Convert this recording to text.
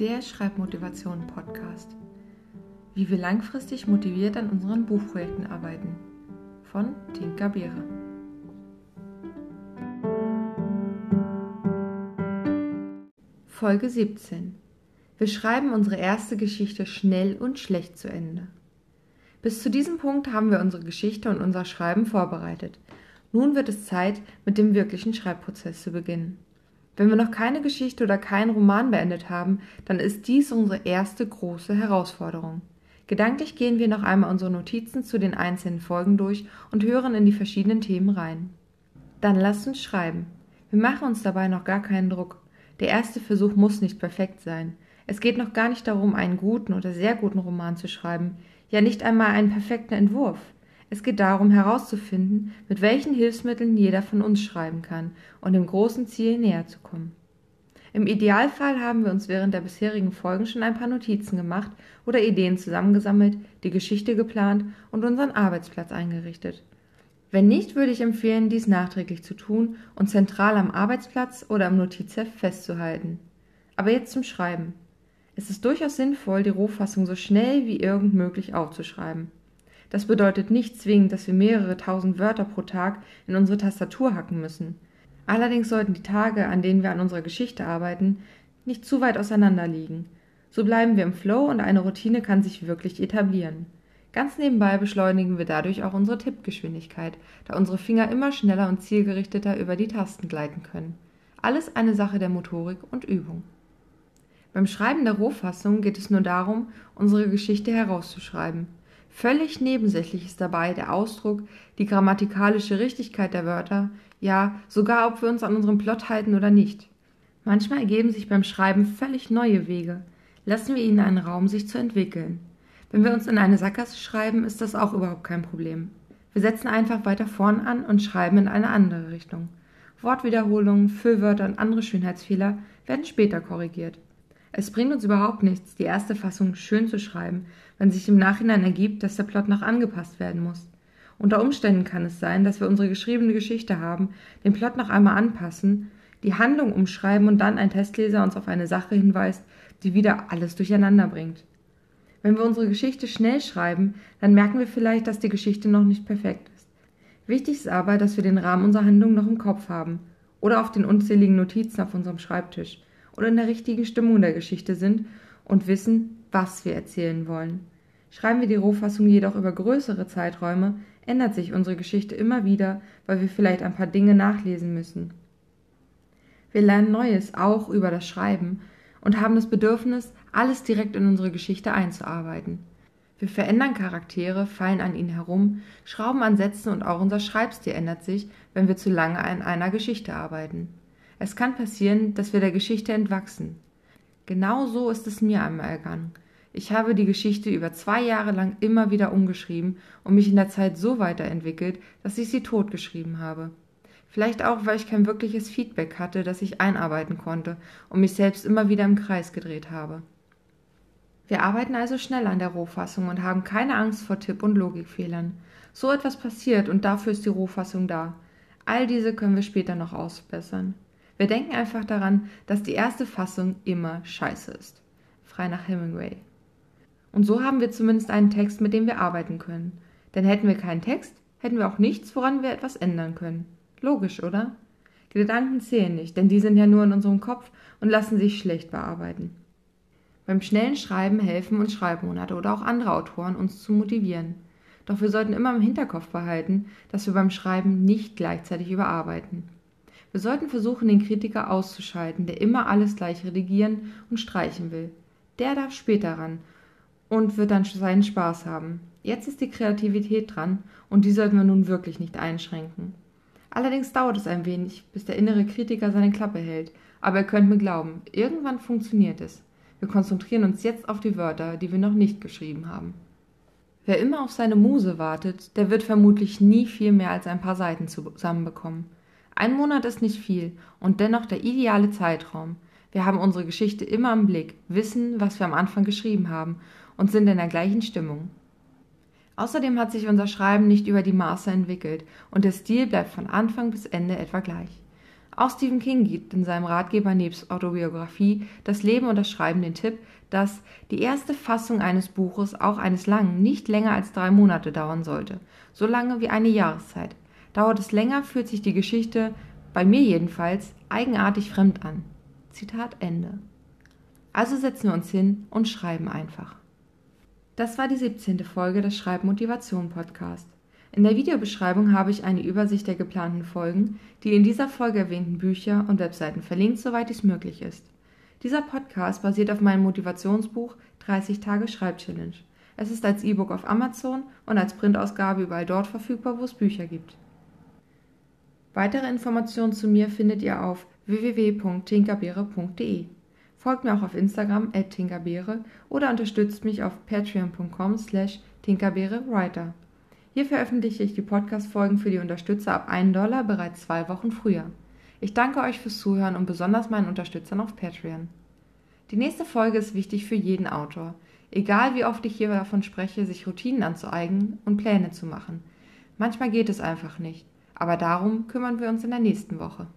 der Schreibmotivation Podcast. Wie wir langfristig motiviert an unseren Buchprojekten arbeiten. Von Tinka Beere. Folge 17. Wir schreiben unsere erste Geschichte schnell und schlecht zu Ende. Bis zu diesem Punkt haben wir unsere Geschichte und unser Schreiben vorbereitet. Nun wird es Zeit, mit dem wirklichen Schreibprozess zu beginnen. Wenn wir noch keine Geschichte oder keinen Roman beendet haben, dann ist dies unsere erste große Herausforderung. Gedanklich gehen wir noch einmal unsere Notizen zu den einzelnen Folgen durch und hören in die verschiedenen Themen rein. Dann lasst uns schreiben. Wir machen uns dabei noch gar keinen Druck. Der erste Versuch muss nicht perfekt sein. Es geht noch gar nicht darum, einen guten oder sehr guten Roman zu schreiben, ja nicht einmal einen perfekten Entwurf. Es geht darum herauszufinden, mit welchen Hilfsmitteln jeder von uns schreiben kann und dem großen Ziel näher zu kommen. Im Idealfall haben wir uns während der bisherigen Folgen schon ein paar Notizen gemacht oder Ideen zusammengesammelt, die Geschichte geplant und unseren Arbeitsplatz eingerichtet. Wenn nicht, würde ich empfehlen, dies nachträglich zu tun und zentral am Arbeitsplatz oder im Notizheft festzuhalten. Aber jetzt zum Schreiben. Es ist durchaus sinnvoll, die Rohfassung so schnell wie irgend möglich aufzuschreiben. Das bedeutet nicht zwingend, dass wir mehrere tausend Wörter pro Tag in unsere Tastatur hacken müssen. Allerdings sollten die Tage, an denen wir an unserer Geschichte arbeiten, nicht zu weit auseinander liegen. So bleiben wir im Flow und eine Routine kann sich wirklich etablieren. Ganz nebenbei beschleunigen wir dadurch auch unsere Tippgeschwindigkeit, da unsere Finger immer schneller und zielgerichteter über die Tasten gleiten können. Alles eine Sache der Motorik und Übung. Beim Schreiben der Rohfassung geht es nur darum, unsere Geschichte herauszuschreiben. Völlig nebensächlich ist dabei der Ausdruck, die grammatikalische Richtigkeit der Wörter, ja sogar ob wir uns an unserem Plot halten oder nicht. Manchmal ergeben sich beim Schreiben völlig neue Wege. Lassen wir ihnen einen Raum, sich zu entwickeln. Wenn wir uns in eine Sackgasse schreiben, ist das auch überhaupt kein Problem. Wir setzen einfach weiter vorn an und schreiben in eine andere Richtung. Wortwiederholungen, Füllwörter und andere Schönheitsfehler werden später korrigiert. Es bringt uns überhaupt nichts, die erste Fassung schön zu schreiben, wenn sich im Nachhinein ergibt, dass der Plot noch angepasst werden muss. Unter Umständen kann es sein, dass wir unsere geschriebene Geschichte haben, den Plot noch einmal anpassen, die Handlung umschreiben und dann ein Testleser uns auf eine Sache hinweist, die wieder alles durcheinander bringt. Wenn wir unsere Geschichte schnell schreiben, dann merken wir vielleicht, dass die Geschichte noch nicht perfekt ist. Wichtig ist aber, dass wir den Rahmen unserer Handlung noch im Kopf haben oder auf den unzähligen Notizen auf unserem Schreibtisch oder in der richtigen Stimmung der Geschichte sind und wissen, was wir erzählen wollen. Schreiben wir die Rohfassung jedoch über größere Zeiträume, ändert sich unsere Geschichte immer wieder, weil wir vielleicht ein paar Dinge nachlesen müssen. Wir lernen Neues auch über das Schreiben und haben das Bedürfnis, alles direkt in unsere Geschichte einzuarbeiten. Wir verändern Charaktere, fallen an ihnen herum, schrauben an Sätzen und auch unser Schreibstil ändert sich, wenn wir zu lange an einer Geschichte arbeiten. Es kann passieren, dass wir der Geschichte entwachsen. Genau so ist es mir einmal ergangen. Ich habe die Geschichte über zwei Jahre lang immer wieder umgeschrieben und mich in der Zeit so weiterentwickelt, dass ich sie totgeschrieben habe. Vielleicht auch, weil ich kein wirkliches Feedback hatte, das ich einarbeiten konnte und mich selbst immer wieder im Kreis gedreht habe. Wir arbeiten also schnell an der Rohfassung und haben keine Angst vor Tipp- und Logikfehlern. So etwas passiert und dafür ist die Rohfassung da. All diese können wir später noch ausbessern. Wir denken einfach daran, dass die erste Fassung immer scheiße ist. Frei nach Hemingway. Und so haben wir zumindest einen Text, mit dem wir arbeiten können. Denn hätten wir keinen Text, hätten wir auch nichts, woran wir etwas ändern können. Logisch, oder? Gedanken zählen nicht, denn die sind ja nur in unserem Kopf und lassen sich schlecht bearbeiten. Beim schnellen Schreiben helfen uns Schreibmonate oder auch andere Autoren, uns zu motivieren. Doch wir sollten immer im Hinterkopf behalten, dass wir beim Schreiben nicht gleichzeitig überarbeiten. Wir sollten versuchen, den Kritiker auszuschalten, der immer alles gleich redigieren und streichen will. Der darf später ran und wird dann seinen Spaß haben. Jetzt ist die Kreativität dran und die sollten wir nun wirklich nicht einschränken. Allerdings dauert es ein wenig, bis der innere Kritiker seine Klappe hält, aber ihr könnt mir glauben, irgendwann funktioniert es. Wir konzentrieren uns jetzt auf die Wörter, die wir noch nicht geschrieben haben. Wer immer auf seine Muse wartet, der wird vermutlich nie viel mehr als ein paar Seiten zusammenbekommen. Ein Monat ist nicht viel und dennoch der ideale Zeitraum. Wir haben unsere Geschichte immer im Blick, wissen, was wir am Anfang geschrieben haben und sind in der gleichen Stimmung. Außerdem hat sich unser Schreiben nicht über die Maße entwickelt und der Stil bleibt von Anfang bis Ende etwa gleich. Auch Stephen King gibt in seinem Ratgeber nebst Autobiografie Das Leben und das Schreiben den Tipp, dass die erste Fassung eines Buches, auch eines langen, nicht länger als drei Monate dauern sollte, so lange wie eine Jahreszeit. Dauert es länger, fühlt sich die Geschichte, bei mir jedenfalls, eigenartig fremd an. Zitat Ende. Also setzen wir uns hin und schreiben einfach. Das war die 17. Folge des Schreibmotivation Podcast. In der Videobeschreibung habe ich eine Übersicht der geplanten Folgen, die in dieser Folge erwähnten Bücher und Webseiten verlinkt, soweit dies möglich ist. Dieser Podcast basiert auf meinem Motivationsbuch 30 Tage Schreibchallenge. Es ist als E-Book auf Amazon und als Printausgabe überall dort verfügbar, wo es Bücher gibt. Weitere Informationen zu mir findet ihr auf www.tinkerbeere.de. Folgt mir auch auf Instagram at tinkerbeere oder unterstützt mich auf patreon.com slash tinkerbeerewriter. Hier veröffentliche ich die Podcast-Folgen für die Unterstützer ab 1 Dollar bereits zwei Wochen früher. Ich danke euch fürs Zuhören und besonders meinen Unterstützern auf Patreon. Die nächste Folge ist wichtig für jeden Autor. Egal wie oft ich hier davon spreche, sich Routinen anzueignen und Pläne zu machen. Manchmal geht es einfach nicht, aber darum kümmern wir uns in der nächsten Woche.